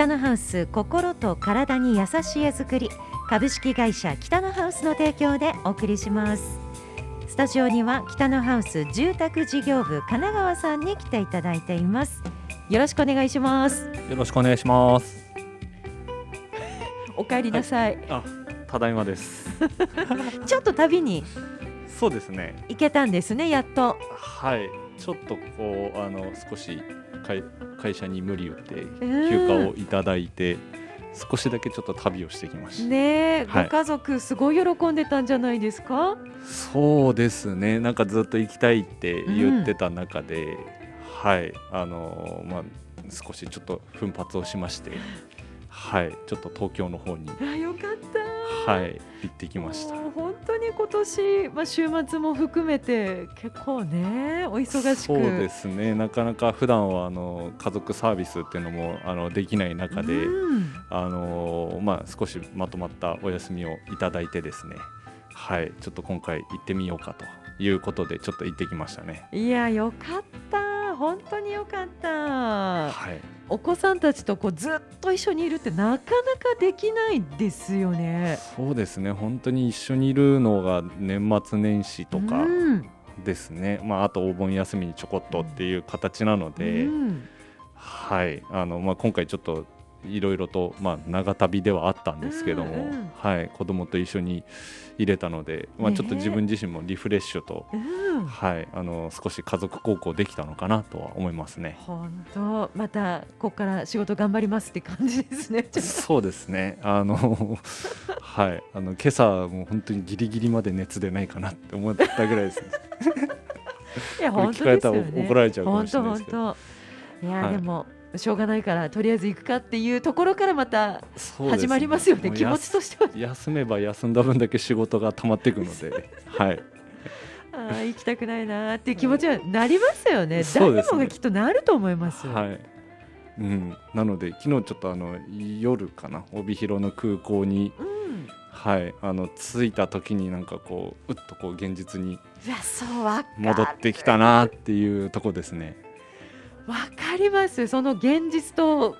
北のハウス心と体に優しい絵作り株式会社北のハウスの提供でお送りします。スタジオには北のハウス住宅事業部神奈川さんに来ていただいています。よろしくお願いします。よろしくお願いします。お帰りなさい、あ、ただいまです。ちょっと旅にそうですね。行けたんですねやっと。はい。ちょっとこうあの少し会会社に無理言ってうん休暇をいただいて少しだけちょっと旅をしてきました、ねえ、はい。ご家族すごい喜んでたんじゃないですか？そうですね。なんかずっと行きたいって言ってた中で、はい。あのまあ少しちょっと奮発をしましてはいちょっと東京の方に。あよかった。はい行ってきました。本当に今年、まあ、週末も含めて結構ねお忙しく。そうですね。なかなか普段はあの家族サービスっていうのもあのできない中で、うん。あのまあ、少しまとまったお休みをいただいてですね。はいちょっと今回行ってみようかということでちょっと行ってきましたね。いやよかった本当によかった。はい。お子さんたちとこうずっと一緒にいるってなかなかできないですよね。そうですね。本当に一緒にいるのが年末年始とかうん。ですね、まあ、あとお盆休みにちょこっとっていう形なので、うん。はい。あのまあ、今回ちょっといろいろと、まあ、長旅ではあったんですけども、うんうんはい、子供と一緒に入れたので、まあ、ちょっと自分自身もリフレッシュと、うんはい、あの少し家族孝行できたのかなとは思いますね。本当またここから仕事頑張りますって感じですね。そうですね。あの、はい、あの今朝もう本当にギリギリまで熱出ないかなって思ったぐらいですね。いや 本当ですよね。怒られちゃうかもしれないですけど。当。いや、はいでもしょうがないからとりあえず行くかっていうところからまた始まりますよね。もう気持ちとしては。休めば休んだ分だけ仕事が溜まっていくので、はい。ああ行きたくないなーっていう気持ちはなりますよね。ね誰もがきっとなると思います。はい。うん、なので昨日ちょっとあの夜かな帯広の空港にうん。はいあの着いた時になんかこううっとこう現実に戻ってきたなっていうとこですね。わかります。その現実と、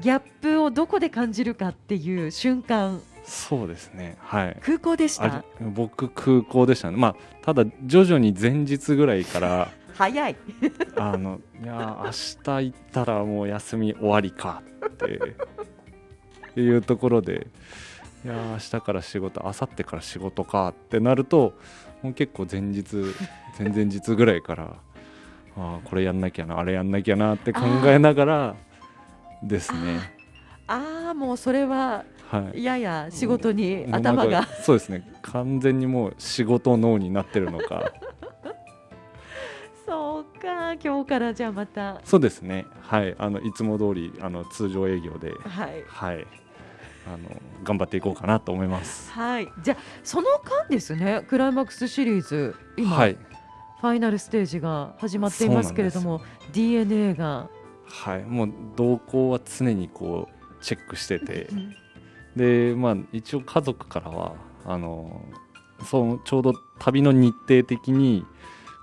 ギャップをどこで感じるかっていう瞬間。そうですね。はい。空港でした僕空港でしたね。まあただ徐々に前日ぐらいから 早い。あのいや明日行ったらもう休み終わりかっていうところでいや明日から仕事明後日から仕事かってなるともう結構前日前々日ぐらいからあーこれやんなきゃなあれやんなきゃなって考えながらですね。ああもうそれははい。やや仕事に頭がそうですね。完全にもう仕事脳になってるのか。そうか今日からじゃあまた。そうですね。はい。あのいつも通りあの通常営業ではい。はい。あの頑張っていこうかなと思います。はい。じゃあその間ですねクライマックスシリーズ今、はいファイナルステージが始まっていますけれども DNA が、はい。もう動向は常にこうチェックしてて。でまあ一応家族からはあのそのちょうど旅の日程的に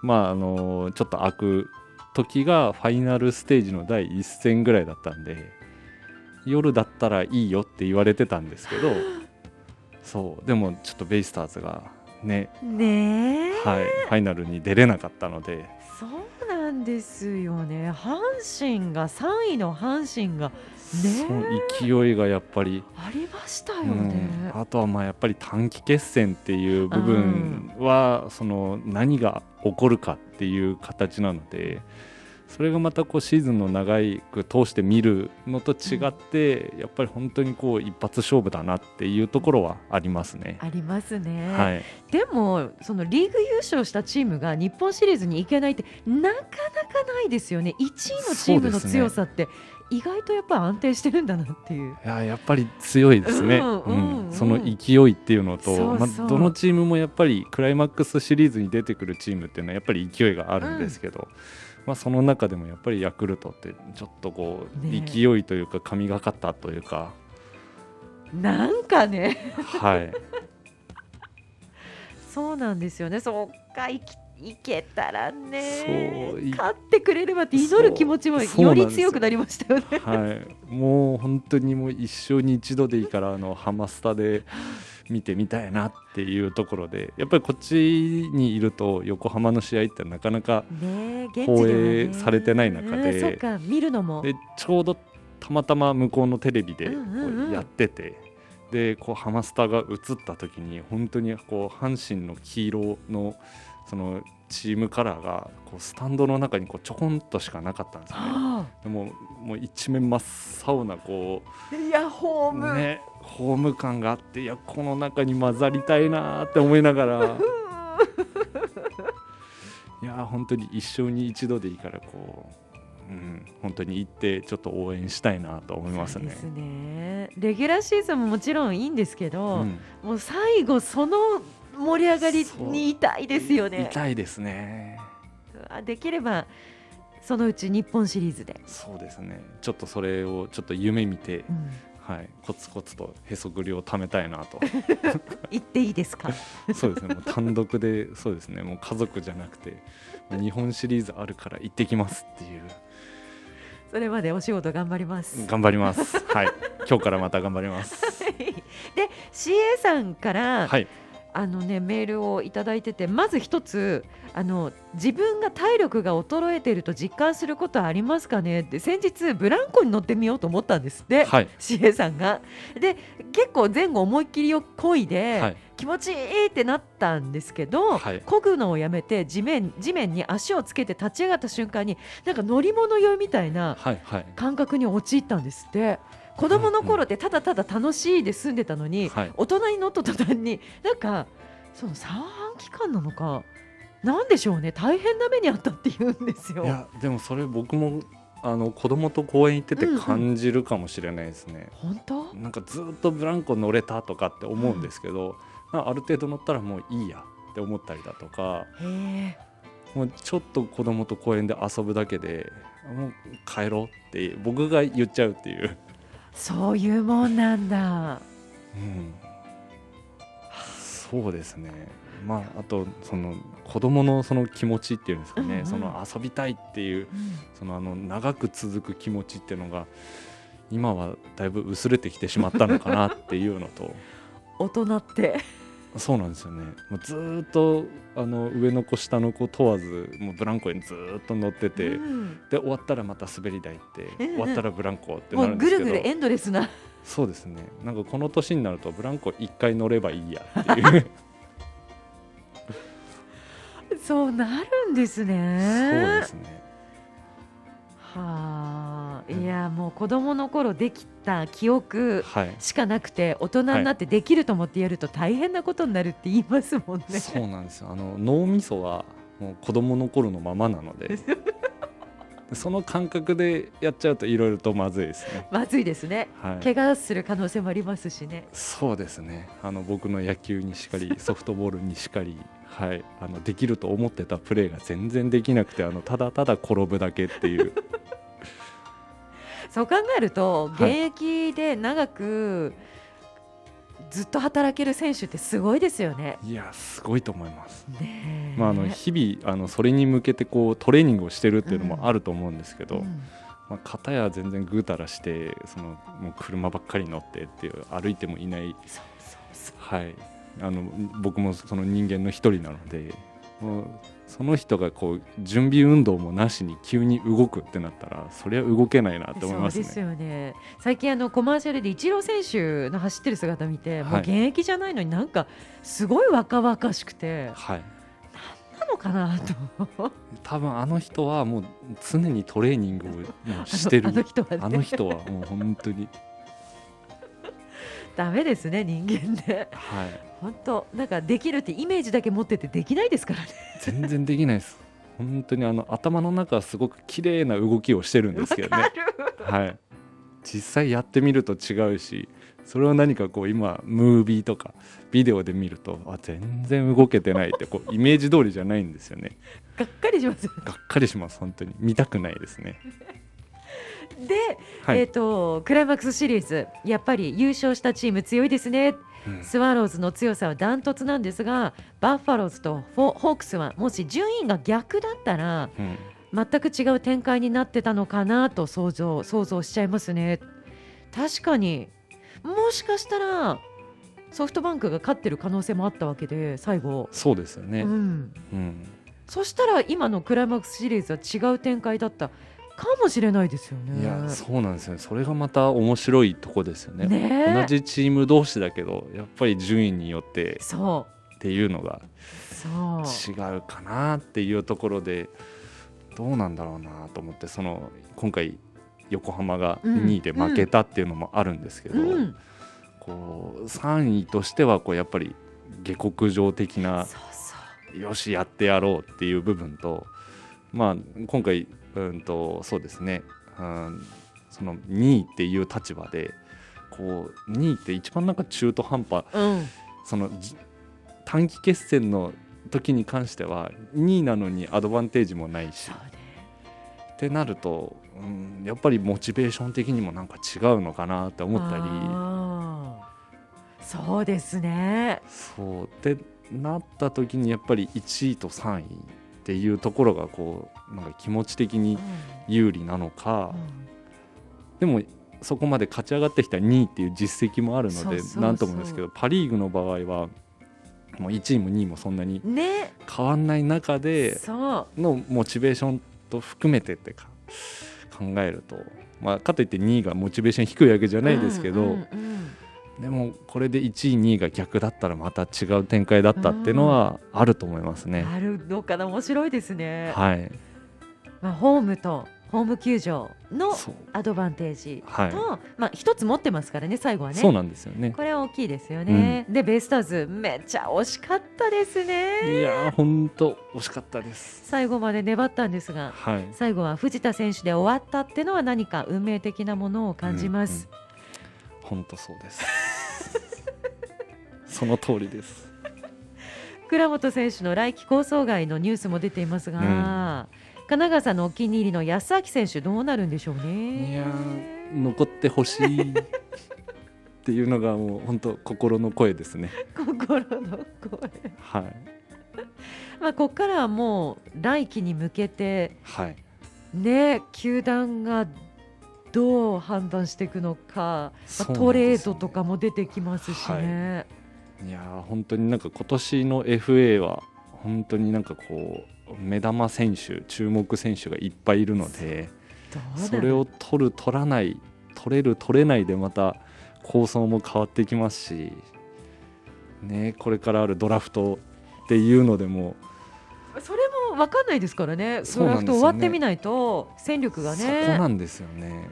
まああのちょっと空く時がファイナルステージの第一戦ぐらいだったんで夜だったらいいよって言われてたんですけど そう。でもちょっとベイスターズがね。ねえ。はい。ファイナルに出れなかったので。そうなんですよね。阪神が3位の阪神がその勢いがやっぱり。ありましたようねん、あとはまあやっぱり短期決戦っていう部分は、その何が起こるかっていう形なのでそれがまたこうシーズンの長いく通して見るのと違って、やっぱり本当にこう一発勝負だなっていうところはありますね。ありますね、はい、でもそのリーグ優勝したチームが日本シリーズに行けないってなかなかないですよね。1位のチームの強さって意外とやっぱり安定してるんだなっていう。いややっぱり強いですね、うんうんうんその勢いっていうのとまあ、どのチームもやっぱりクライマックスシリーズに出てくるチームっていうのはやっぱり勢いがあるんですけど、まあ、その中でもやっぱりヤクルトってちょっとこう、勢いというか神がかったというか、なんかね。はい、そうなんですよね。そうかいけたらそういね勝ってくれればって祈る気持ちもより強くなりましたよね。はい、もう本当にもう一生に一度でいいからあのハマスタで見てみたいなっていうところでやっぱりこっちにいると横浜の試合ってなかなか放ね。映されてない中ででちょうどたまたま向こうのテレビでこうんうんうん。うやってて、でこうハマスタが映った時に本当にこう阪神の黄色のそのチームカラーがこうスタンドの中にこうちょこんとしかなかったんですよね。はでももう一面真っ青なこあいやホーム、うねホーム感があっていやこの中に混ざりたいなーって思いながら いやー本当に一生に一度でいいからこう、うん、本当に行ってちょっと応援したいなと思いますねす。ねレギュラーシーズンももちろんいいんですけど、うんもう最後その盛り上がりにいたいですよね。痛いですね。あできればそのうち日本シリーズで、そうですね。ちょっとそれをちょっと夢見て、うんはい、コツコツとへそくりを貯めたいなと。行っていいですか？そうですね。もう単独で、そうですね。もう家族じゃなくて、日本シリーズあるから行ってきますっていう。それまでお仕事頑張ります。頑張ります。はい。今日からまた頑張ります。で CA さんから、はい。あのねメールをいただいててまず一つあの自分が体力が衰えていると実感することはありますかね？って先日ブランコに乗ってみようと思ったんですって、はい。CA さんが。で結構前後思いっきりをこいで、はい。気持ちいいってなったんですけど、はい漕ぐのをやめて地面地面に足をつけて立ち上がった瞬間になんか乗り物酔いみたいなはい。はい。感覚に陥ったんですって子供の頃ってただただ楽しいで済んでたのに、はい。大人に乗った途端になんかその三半期間なのかなんでしょうね大変な目にあったって言うんですよい。や、でもそれ僕も、あの子供と公園行っててうんうん感じるかもしれないですね。本当？なんかずっとブランコ乗れたとかって思うんですけど、あある程度乗ったらもういいやって思ったりだとかもうちょっと子供と公園で遊ぶだけでもう帰ろうって僕が言っちゃうっていう、そういうもんなんだ。うん、そうですね。まああとその子供のその気持ちっていうんですかね、うんうん。その遊びたいっていうそのあの長く続く気持ちっていうのが今はだいぶ薄れてきてしまったのかなっていうのと。大人ってそうなんですよね。もうずーっとあの上の子下の子問わずもうブランコにずーっと乗ってて、うん。で終わったらまた滑り台って、うんうん終わったらブランコってなるんですけど。ぐるぐるエンドレスな。そうですね。なんかこの年になるとブランコ1回乗ればいいやっていう。そうなるんですそうね。ですねはあ、うん。いやもう子供の頃できた記憶はい。しかなくて大人になってできると思ってやると大変なことになるって言いますもんね。そうなんですよ。あの脳みそはもう子供の頃のままなので。で その感覚でやっちゃうといろいろとまずいですね。まずいですね。はい。怪我する可能性もありますしね。そうですね。あの僕の野球にしかり ソフトボールにしかり、はい、あのできると思ってたプレーが全然できなくてあのただただ転ぶだけっていうそう考えると現はい。役で長くずっと働ける選手ってすごいですよね。いやすごいと思います、まあ、あの日々あのそれに向けてこうトレーニングをしてるっていうのもあると思うんですけど、うん。まあ、片や全然ぐうたらしてそのもう車ばっかり乗ってっていう歩いてもいない、はい、あの僕もその人間の一人なのでもうその人がこう準備運動もなしに急に動くってなったらそりゃ動けないなって思いますそうですね。よね。最近あのコマーシャルでイチロー選手の走ってる姿見て、もうはい現役じゃないのになんかすごい若々しくてはい。なのかなと。多分あの人はもう常にトレーニングをもうしてる。あのあの人はね。あの人はもう本当にダメですね人間ではい。本当なんかできるってイメージだけ持っててできないですからね。全然できないです。本当にあの頭の中はすごく綺麗な動きをしてるんですけどね。はい。実際やってみると違うしそれを何かこう今ムービーとかビデオで見るとあ全然動けてないってこうイメージ通りじゃないんですよね。がっかりしますがっかりします本当に。見たくないですね で、はい、えっ、とクライマックスシリーズやっぱり優勝したチーム強いですね。うん。スワローズの強さはダントツなんですがバッファローズとフォホークスはもし順位が逆だったらうん。全く違う展開になってたのかなと想像想像しちゃいますね。確かにもしかしたらソフトバンクが勝ってる可能性もあったわけで最後、そうですよね、うん、うん。そしたら今のクライマックスシリーズは違う展開だったかもしれないですよね。いやそうなんですよね。それがまた面白いとこですよね。ねえ。同じチーム同士だけどやっぱり順位によってそっていうのが違うかなっていうところでどうなんだろうなと思ってその今回横浜がうん。2位で負けたっていうのもあるんですけど、うん、こう3位としてはこうやっぱり下克上的なよしやってやろうっていう部分と、まあ、今回、うん、とそうですね、うん、その2位っていう立場でこう2位って一番なんか中途半端。うん、そのじ短期決戦の時に関しては2位なのにアドバンテージもないし。ってなると、うん、やっぱりモチベーション的にもなんか違うのかなって思ったり。そうですね。そう。ってなった時にやっぱり1位と3位っていうところがこうなんか気持ち的に有利なのか、でもそこまで勝ち上がってきた2位っていう実績もあるのでそうそうそう。なんともですけどパ・リーグの場合はもう1位も2位もそんなに変わんない中でのモチベーションと含めてってか考えると、まあ、かといって2位がモチベーション低いわけじゃないですけど、うんうんうんでもこれで1位2位が逆だったらまた違う展開だったっていうのはあると思いますね。あるのかな面白いですね。はい、まあ、ホームとホーム球場のアドバンテージと、はまあ一つ持ってますからね最後はね。そうなんですよね。これは大きいですよね。でベイスターズめっちゃ惜しかったですね。いやー本当惜しかったです。最後まで粘ったんですがはい、最後は藤田選手で終わったっていうのは何か運命的なものを感じます。本当そうです。その通りです。倉本選手の来季構想外のニュースも出ていますが、神奈川さんのお気に入りの安明選手どうなるんでしょうね。いやー残ってほしいっていうのがもう本当心の声ですね。心の声。はいまあここからはもう来季に向けてはいね球団がどう判断していくのか、まあトレードとかも出てきますしね。いやー本当になんか今年の FA は本当になんかこう目玉選手注目選手がいっぱいいるのでそれを取る取らない取れる取れないでまた構想も変わってきますしねこれからあるドラフトっていうのでもそれも分かんないですからね。ドラフト終わってみないと戦力がそこね。なんですよね。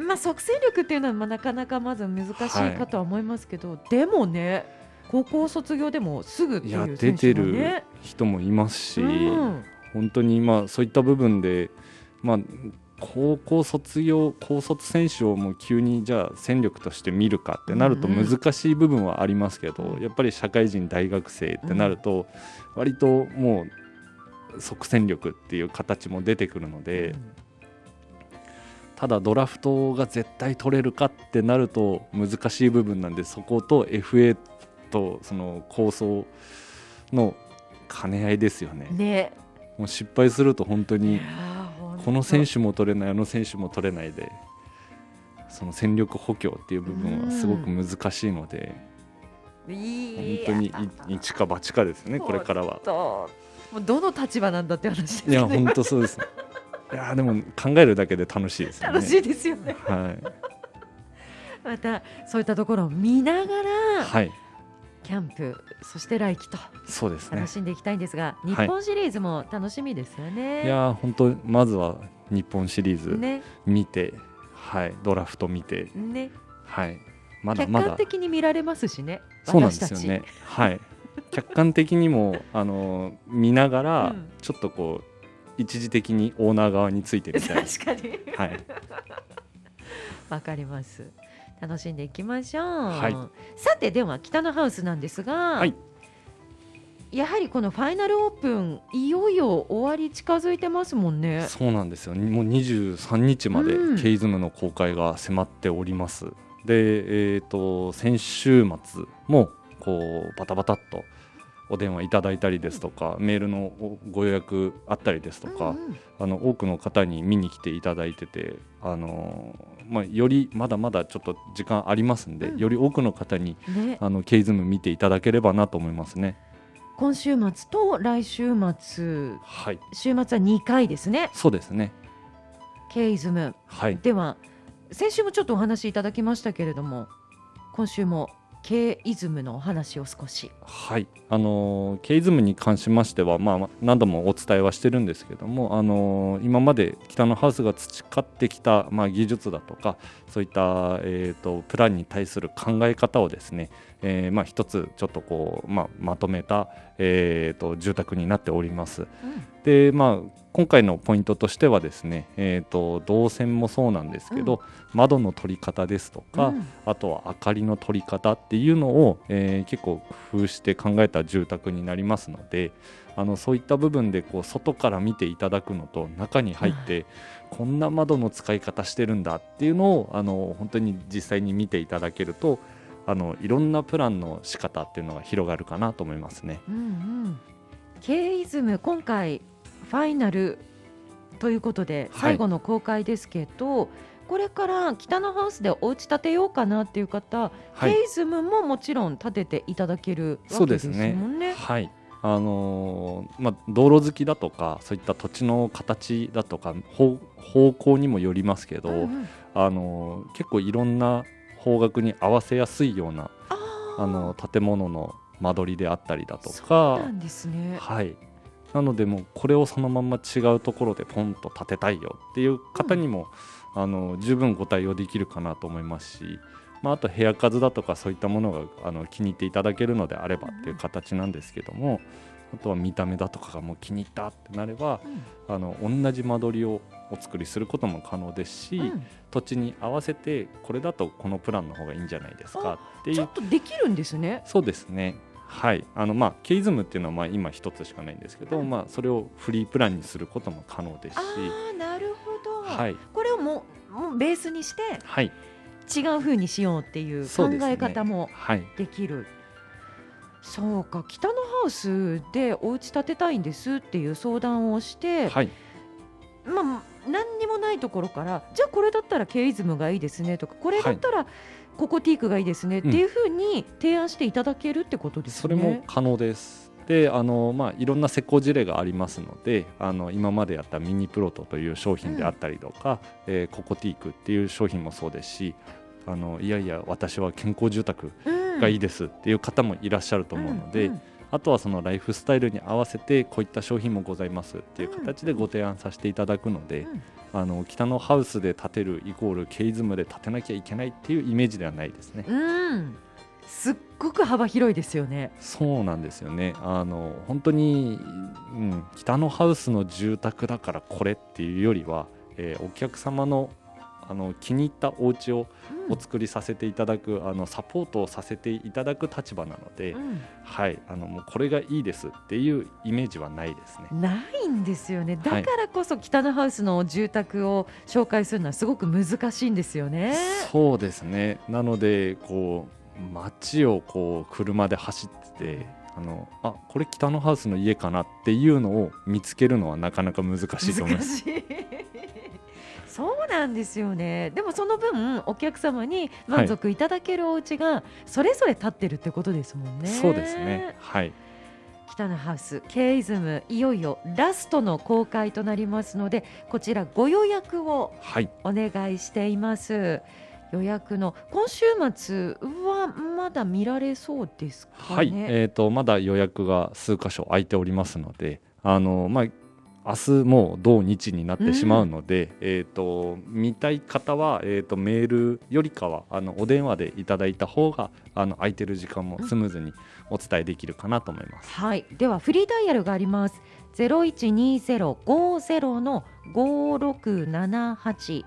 まあ即戦力っていうのはまあなかなかまず難しいかとは思いますけど、でもね高校卒業でもすぐっていう選手出てる。人もいますし、うん。本当にまあそういった部分で、まあ、高校卒業高卒選手をもう急にじゃあ戦力として見るかってなるとうんうん。難しい部分はありますけど、うん。やっぱり社会人大学生ってなると割ともう即戦力っていう形も出てくるので、ただドラフトが絶対取れるかってなると難しい部分なんでそこと FA とその構想の兼ね合いですよね。ね。もう失敗すると本当いにこの選手も取れないあの選手も取れないでその戦力補強っていう部分はすごく難しいのでい本や当にい一か八かですよねこれからは。ともうどの立場なんだって話ですいやね本当そうです。いやでも考えるだけで楽しいですよね。楽しいですよね。はいまたそういったところを見ながら、はいキャンプそして来季とそうですね楽。しんでいきたいんですが、い日本シリーズも楽しみですよね。いや本当まずは日本シリーズね見て、はいドラフト見てねはいまだ客まだ観的に見られますしね。そうなんですよね。はい。客観的にもあの見ながら、うんちょっとこう一時的にオーナー側についてみたい。確かにはい。わかります。楽しんでいきましょう。はいさてでは北のハウスなんですが、はいやはりこのファイナルオープンいよいよ終わり近づいてますもんね。そうなんですよ。もう23日までうんケイズムの公開が迫っております。で、えっ、と先週末もこうバタバタっとお電話いただいたりですとかメールのご予約あったりですとか、うんうん。あの多くの方に見に来ていただいててあの、まあ、よりまだまだちょっと時間ありますんで、うん。より多くの方にね、あのケイズム見ていただければなと思いますね。今週末と来週末。はい。週末は2回ですね。そうですね。ケイズム。はい。では先週もちょっとお話しいただきましたけれども今週もケイズムのお話を少し。はい、あのケイズムに関しましては、まあ、何度もお伝えはしてるんですけども、あの今まで北のハウスが培ってきた、まあ、技術だとかそういった、えー、とプランに対する考え方をですね、えーまあ、一つちょっとこう、まあ、まとめた、えー、と住宅になっております。でまあ今回のポイントとしてはですね、えー、と動線もそうなんですけど、窓の取り方ですとか、うん。あとは明かりの取り方っていうのを、えー結構工夫して考えた住宅になりますのであのそういった部分でこう外から見ていただくのと中に入ってこんな窓の使い方してるんだっていうのをあの本当に実際に見ていただけるとあのいろんなプランの仕方っていうのが広がるかなと思いますね。うんうん、ケイズム今回ファイナルということではい。最後の公開ですけど、これから北のハウスでお家建てようかなっていう方、はい。ケイズムももちろん建てていただけるそわけですもんね。はい。あのーまあ、道路好きだとかそういった土地の形だとか方方向にもよりますけど、うんうん。あの結構いろんな方角に合わせやすいようなあの建物の間取りであったりだとそうかなんですね。はい。なのでもうこれをそのまんま違うところでポンと建てたいよっていう方にも、あの十分ご対応できるかなと思いますし、まあ、あと部屋数だとかそういったものがあの気に入っていただけるのであればっていう形なんですけどもあとは見た目だとかがもう気に入ったってなればうん。あの同じ間取りをお作りすることも可能ですし、うん。土地に合わせてこれだとこのプランの方がいいんじゃないですかっていう。ちょっとできるんですね。そうですね。はい。あのまあケイズムっていうのはまあ今一つしかないんですけど、うん。まあそれをフリープランにすることも可能ですし。ああなるほど、はい。これをもうもうベースにしてはい。違う風にしようっていう考え方もはい。できる。そうか。北のハウスでお家建てたいんですっていう相談をして、はいまあ何にもないところからじゃあこれだったらケイズムがいいですねとかこれだったらココティークがいいですねっていうふうに提案していただけるってことですね。それも可能です。であのまあいろんな施工事例がありますのであの今までやったミニプロトという商品であったりとか、えーココティークっていう商品もそうですしあのいやいや私は健康住宅がいいですっていう方もいらっしゃると思うので、んんあとはそのライフスタイルに合わせてこういった商品もございますっていう形でご提案させていただくので、うんあの北のハウスで建てるイコールケイズムで建てなきゃいけないっていうイメージではないですね。うん、すっごく幅広いですよね。そうなんですよねあの本当に、うん、北のハウスの住宅だからこれっていうよりは、えーお客様のあの気に入ったお家をうんお作りさせていただく、あのサポートをさせていただく立場なので、うんはいあのもうこれがいいですっていうイメージはないですね。ないんですよねだはいからこそ北のハウスの住宅を紹介するのはすごく難しいんですよね。そうですねなのでこう街をこう車で走っててあのあこれ北のハウスの家かなっていうのを見つけるのはなかなか難しいと思います。そうなんですよね。でもその分お客様に満足いただけるお家がそれぞれ建ってるってことですもんね。そうですね。はい。北のハウスケイズムいよいよラストの公開となりますのでこちらご予約をはい。お願いしています。予約の今週末はまだ見られそうですかね、はい、えー、とまだ予約が数箇所空いておりますのであの、まあ、明日もう同日になってしまうので、えー、と見たい方は、えー、とメールよりかはあのお電話でいただいた方があの空いてる時間もスムーズにお伝えできるかなと思います。はい、ではフリーダイヤルがあります。ゼロ一二ゼロ五ゼロの五六七八。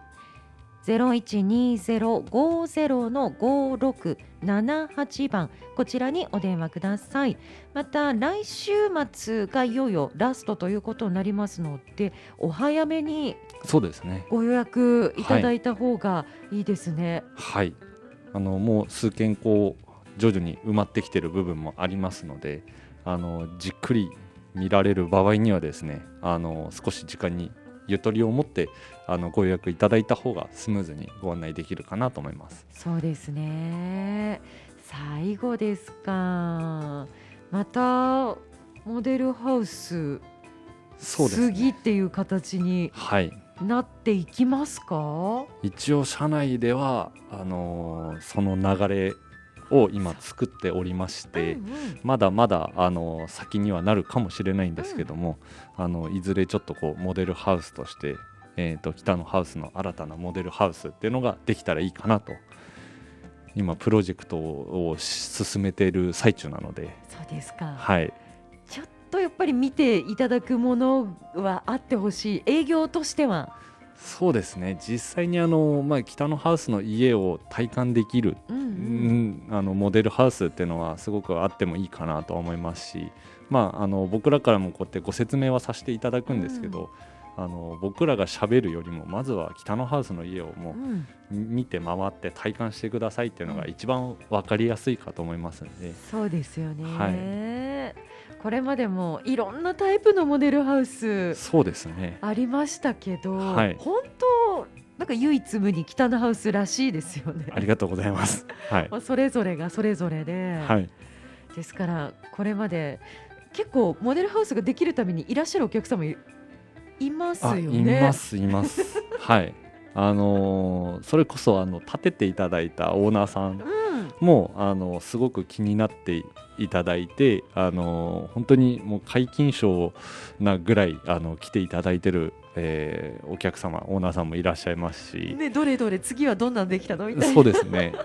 ゼロ一二ゼロ五ゼロの五六七八番こちらにお電話ください。また来週末がいよいよラストということになりますので、お早めにそうですねご予約いただいた方がいいですね。はいあのもう数件こう徐々に埋まってきてる部分もありますのであのじっくり見られる場合にはですねあの少し時間にゆとりを持ってあのご予約いただいた方がスムーズにご案内できるかなと思います。そうですね。最後ですか。またモデルハウスそうです、次っていう形にはい。なっていきますか？一応社内ではあのーその流れを今作っておりまして、うんうん。まだまだあの先にはなるかもしれないんですけども、あのいずれちょっとこうモデルハウスとして、えー、と北のハウスの新たなモデルハウスっていうのができたらいいかなと。今プロジェクトを進めている最中なので、そうですか、はい、ちょっとやっぱり見ていただくものはあってほしい。営業としては、そうですね。実際にあの、まあ、北のハウスの家を体感できるうんううんん、あのモデルハウスっていうのはすごくあってもいいかなとは思いますし、まあ、あの僕らからもこうやってご説明はさせていただくんですけど、あの僕らがしゃべるよりもまずは北のハウスの家をもうん。う見て回って体感してくださいっていうのが一番分かりやすいかと思いますので、そうですよね、はこれまでもいろんなタイプのモデルハウスそうですね。ありましたけど、はい。本当なんか唯一無二北のハウスらしいですよね。ありがとうございます。はい、まあそれぞれがそれぞれで、はい、ですからこれまで結構モデルハウスができるためにいらっしゃるお客様いいますよあね。いますいます。はい、あのーそれこそあの建てていただいたオーナーさんうん、もあのすごく気になっていただいてあの本当にもう皆勤賞なぐらいあの来ていただいてる、えーお客様オーナーさんもいらっしゃいますし、ねどれどれ次はどんなんできたの？みたいな。そうですね。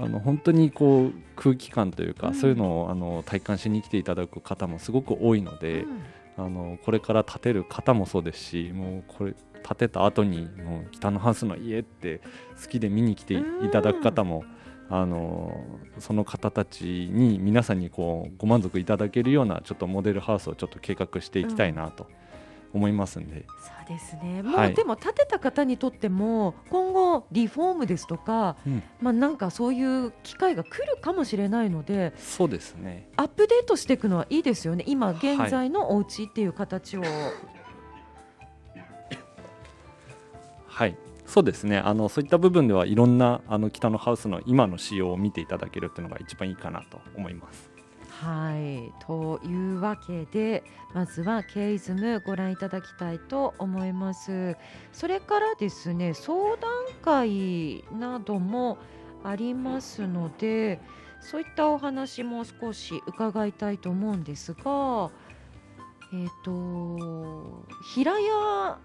あの本当にこう空気感というか、うん。そういうのをあの体感しに来ていただく方もすごく多いので、あのこれから建てる方もそうですしもうこれ建てた後にもう北のハウスの家って好きで見に来ていただく方も、あのその方たちに皆さんにこうご満足いただけるようなちょっとモデルハウスをちょっと計画していきたいなと思いますんで、そうですね。はい。もうでも建てた方にとっても今後リフォームですとか、うん。まあなんかそういう機会が来るかもしれないので、そうですね。アップデートしていくのはいいですよね。今現在のお家っていう形を、はい。そうですね。あのそういった部分ではいろんなあの北のハウスの今の仕様を見ていただけるっていうのが一番いいかなと思います。はい。というわけでまずはケイズムご覧いただきたいと思います。それからですね相談会などもありますのでそういったお話も少し伺いたいと思うんですがえっ、と平屋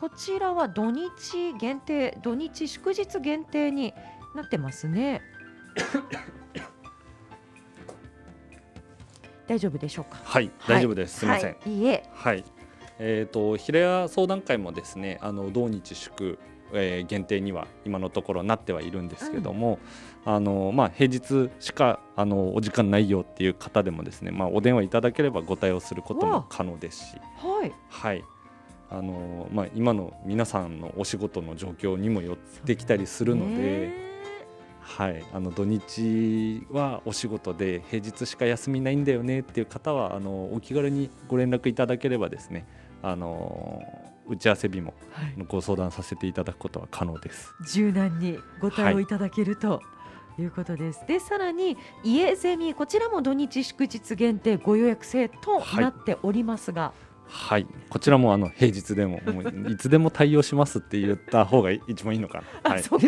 こちらは土日限定土日祝日限定になってますね。大丈夫でしょうか？はい、大丈夫です。すみません。はい、いいえはい。えっ、と平屋相談会もですね、あの同日祝、えー限定には今のところなってはいるんですけども、あのまあ平日しかあのお時間ないよっていう方でもですね、まあお電話いただければご対応することも可能ですし、はいはい。あのまあ今の皆さんのお仕事の状況にもよってきたりするので。ねはい、あの土日はお仕事で平日しか休みないんだよねっていう方はあのお気軽にご連絡いただければですねあの打ち合わせ日もはい。ご相談させていただくことは可能です。柔軟にご対応いただけると。い。うことです。でさらに家ゼミこちらも土日祝日限定ご予約制となっておりますが、はい、こちらもあの平日でももういつでも対応しますって言った方が一番いいのかな。はい、あそうか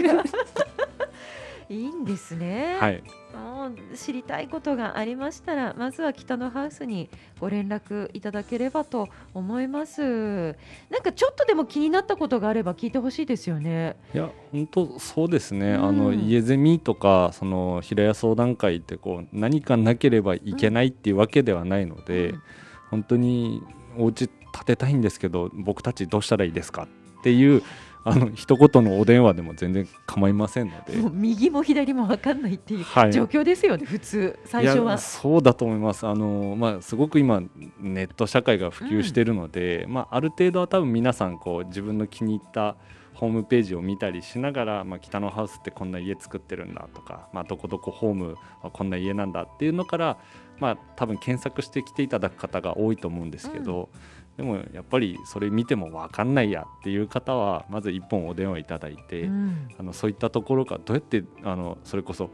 いいんですね、はい、もう知りたいことがありましたらまずは北のハウスにご連絡いただければと思います。なんかちょっとでも気になったことがあれば聞いてほしいですよね。いや本当そうですね、うん。あの家ゼミとかその平屋相談会ってこう何かなければいけないっていうわけではないので、うん。本当にお家建てたいんですけど僕たちどうしたらいいですかっていうあの一言のお電話でも全然構いませんので。右も左も分かんないっていうはい状況ですよね、普通最初は。そうだと思いますあの、まあ、すごく今ネット社会が普及しているので、まあ、ある程度は多分皆さんこう自分の気に入ったホームページを見たりしながら、まあ、北のハウスってこんな家作ってるんだとか、まあ、どこどこホームはこんな家なんだっていうのから、まあ、多分検索して来ていただく方が多いと思うんですけど、でもやっぱりそれ見ても分かんないやっていう方はまず1本お電話いただいて、うん。あのそういったところがどうやってあのそれこそ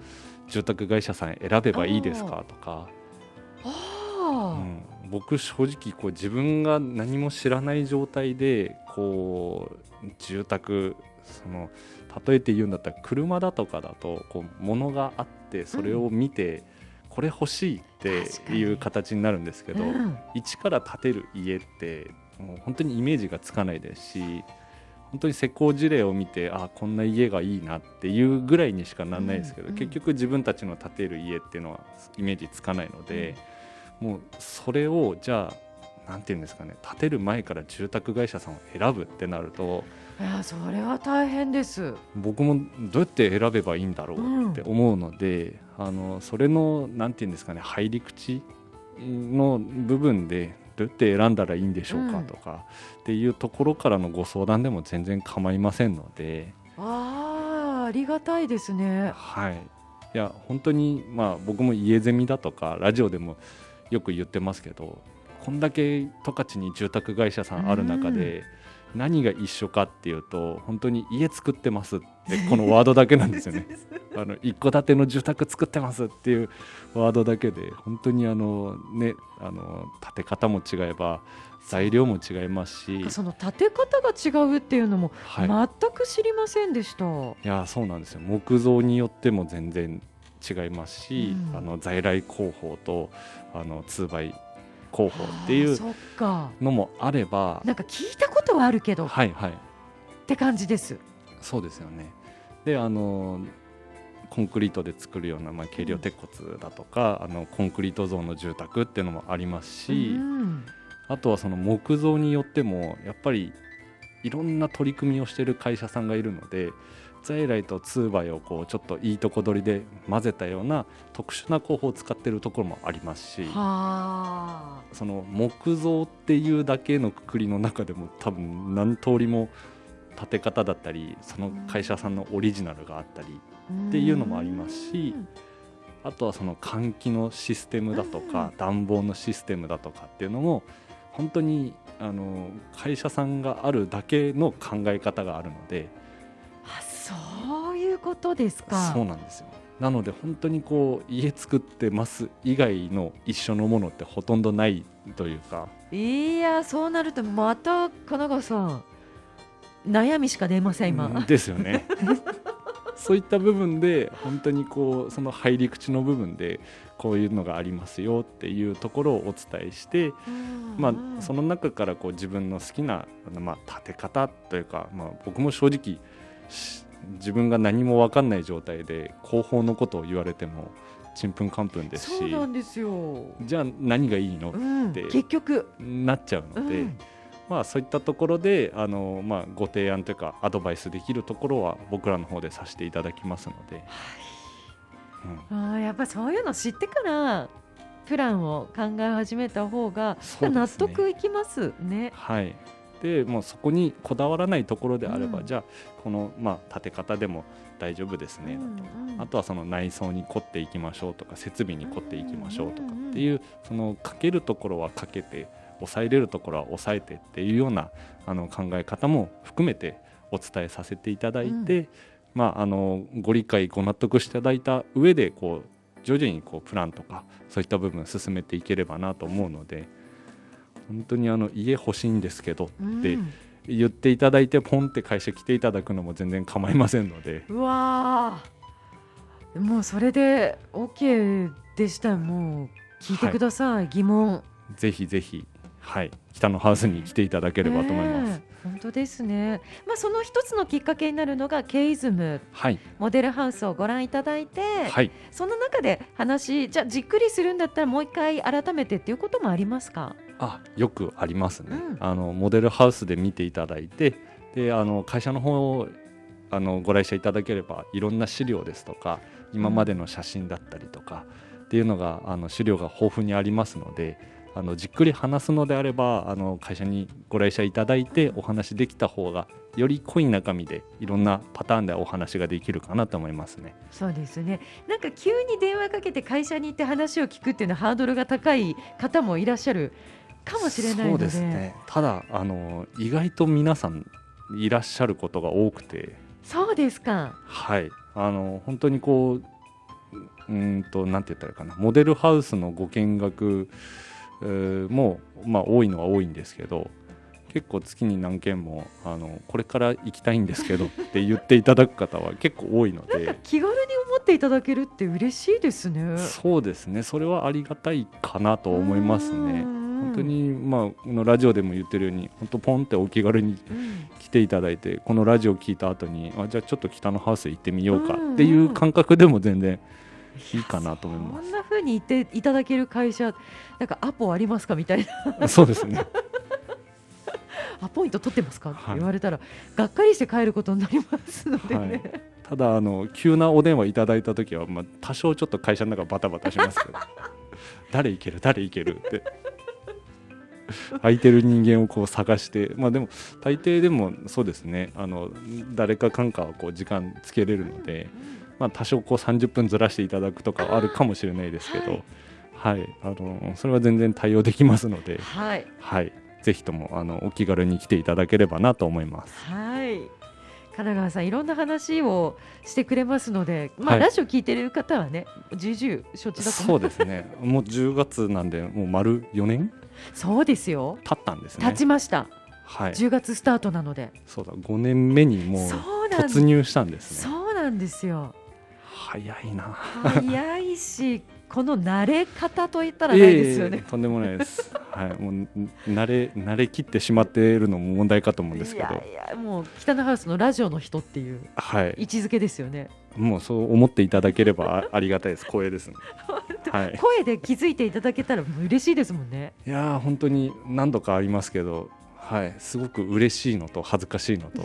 住宅会社さん選べばいいですか？とか、うあん、僕正直こう自分が何も知らない状態でこう住宅その例えて言うんだったら車だとかだとこう物があってそれを見て、これ欲しいっていう形になるんですけど、うん一から建てる家ってもう本当にイメージがつかないですし本当に施工事例を見てあこんな家がいいなっていうぐらいにしかならないですけど、うんうん結局自分たちの建てる家っていうのはイメージつかないので、もうそれをじゃあなんていうんですかね建てる前から住宅会社さんを選ぶってなるといやそれは大変です。僕もどうやって選べばいいんだろうって思うので、あのそれのなんていうんですかね入り口の部分でどうやって選んだらいいんでしょうかうん。とか、っていうところからのご相談でも全然構いませんので、ああありがたいですね。はい、いや本当にまあ僕も家ゼミだとかラジオでもよく言ってますけどこんだけ十勝に住宅会社さんある中で、何が一緒かっていうと本当に家作ってますってこのワードだけなんですよね。あの一戸建ての住宅作ってますっていうワードだけで本当にあのねあの建て方も違えば材料も違いますし。その建て方が違うっていうのも全く知りませんでした、はい、いやそうなんですよ。木造によっても全然違いますし、うん、あの在来工法とあの 2x 候補っていうのもあればなんか聞いたことはあるけど、はいはい、って感じです。そうですよね。であのコンクリートで作るような、まあ、軽量鉄骨だとか、うん、あのコンクリート像の住宅っていうのもありますし、うん、あとはその木造によってもやっぱりいろんな取り組みをしている会社さんがいるので在来と通売をこうちょっといいとこ取りで混ぜたような特殊な工法を使っているところもありますしはあ。その木造っていうだけのくくりの中でも多分何通りも建て方だったりその会社さんのオリジナルがあったりっていうのもありますしあとはその換気のシステムだとか暖房のシステムだとかっていうのも本当にあの会社さんがあるだけの考え方があるのであそういうことですか。そうなんですよなので本当にこう家作ってます以外の一緒のものってほとんどないというかいやそうなるとまた神奈川さん悩みしか出ません今。うんですよね そういった部分で本当にこうその入り口の部分でこういうのがありますよっていうところをお伝えしてまあ、その中からこう自分の好きな、まあ、立て方というか、まあ、僕も正直し自分が何も分かんない状態で後方のことを言われてもちんぷんかんぷんですしそうなんですよ。じゃあ何がいいの？うん、で結局、なっちゃうので、うん。まあ、そういったところであの、まあ、ご提案というかアドバイスできるところは僕らの方でさせていただきますので、うんあーやっぱそういうの知ってからプランを考え始めた方が、納得いきますね。はい、でもうそこにこだわらないところであれば、うん。じゃあこの、まあ、建て方でも大丈夫ですね、うんうん。あとはその内装に凝っていきましょうとか設備に凝っていきましょうとかっていうそのかけるところはかけて抑えれるところは抑えてっていうようなあの考え方も含めてお伝えさせていただいて、まあ、あのご理解ご納得していただいた上でこう徐々にこうプランとかそういった部分進めていければなと思うので本当にあの家欲しいんですけどうんで言っていただいてポンって会社来ていただくのも全然構いませんので。うわーもうそれで OK でしたらもう聞いてください、疑問ぜひぜひ、はい、北のハウスに来ていただければと思います。ねえ本当ですね、まあ、その一つのきっかけになるのがケイズム。はい、モデルハウスをご覧いただいて、はい、その中で話じゃあじっくりするんだったらもう一回改めてっていうこともありますか？あ、よくありますね。うん。あのモデルハウスで見ていただいて、で、あの会社の方あのご来社いただければいろんな資料ですとか、今までの写真だったりとかっていうのがあの資料が豊富にありますので、あのじっくり話すのであればあの会社にご来社いただいてお話できた方がより濃い中身でいろんなパターンでお話ができるかなと思いますね。そうですね。なんか急に電話かけて会社に行って話を聞くっていうのはハードルが高い方もいらっしゃるかもしれないので。そうですね。ただあの意外と皆さんいらっしゃることが多くて。そうですか。はい。あの本当にこううんとなんて言ったらいいかな。モデルハウスのご見学えーも、まあ、多いのは多いんですけど結構月に何件もあのこれから行きたいんですけどって言っていただく方は結構多いのなんかで気軽に思っていただけるって嬉しいですね。そうですね。それはありがたいかなと思いますね。本本当、に、まあ、このラジオでも言ってるように本当ポンってお気軽にうん来ていただいてこのラジオ聞いた後にあじゃあちょっと北のハウス行ってみようかうんっていう感覚でも全然いいかなと思いまこんな風に言っていただける会社なんかアポありますかみたいな。す。そうですね。アポイント取ってますか？ってはい言われたら、がっかりして帰ることになりますのでね、はい。ただあの急なお電話いただいた時は、まあ、多少ちょっと会社の中バタバタしますけど。誰いける？誰いける？って。空いてる人間をこう探してまあでも大抵でもそうですね。あの誰かかんかはこう時間つけれるので、まあ、多少こう30分ずらしていただくとかはあるかもしれないですけどはい、あのそれは全然対応できますので、はい。はい、ぜひともあのお気軽に来ていただければなと思います。はい。神奈川さんいろんな話をしてくれますので、まあはい。ラジオ聞いてる方はね重々承知だとそ思う。うですね。もう10月なんで、もう丸4年そうですよ。経ったんですね。経ちました、はい。10月スタートなので。そうだ、5年目にもう突入したんですね。そうなんですよ早いな。早いしこの慣れ方といったらないですよねええ、とんでもないです。はい、もう慣れ慣れきってしまっているのも問題かと思うんですいけど、やいやもう北のハウスのラジオの人っていうはい。位置づけですよねもうそう思っていただければあありがたいです。光栄ですね。はい。声で気づいていただけたら嬉しいですもんねいやー本当に何度かありますけど、はい、すごく嬉しいのと恥ずかしいのと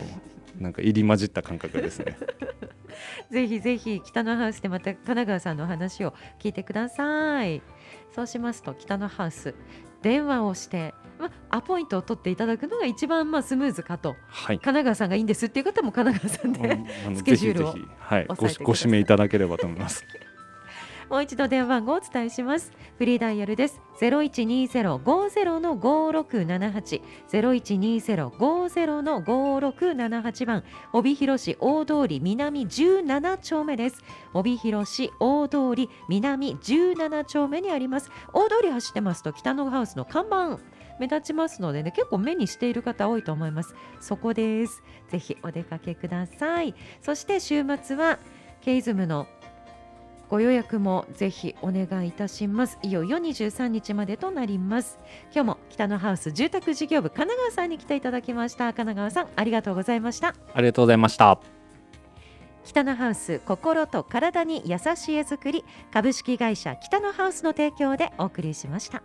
なんか入り混じった感覚ですね。ぜひぜひ北のハウスでまた神奈川さんのお話を聞いてくださいそうしますと北のハウス電話をして、ま、アポイントを取っていただくのが一番まあスムーズかとはい。神奈川さんがいいんですっていう方も神奈川さんで、あの スケジュールをぜひぜひ、はい、ごご指名いただければと思います。もう一度電話番号をお伝えします。フリーダイヤルです。ゼロ一二ゼロ五ゼロの五六七八、ゼロ一二ゼロ五ゼロの五六七八番、帯広市大通り南十七丁目です。帯広市大通り南十七丁目にあります。大通り走ってますと北のハウスの看板。目立ちますのでね結構目にしている方多いと思いますそこですぜひお出かけくださいそして週末はケイズムのご予約もぜひお願いいたします。いよいよ23日までとなります。今日も北のハウス住宅事業部神奈川さんに来ていただきました。神奈川さんありがとうございました。ありがとうございました。北のハウス心と体に優しい絵作り株式会社北のハウスの提供でお送りしました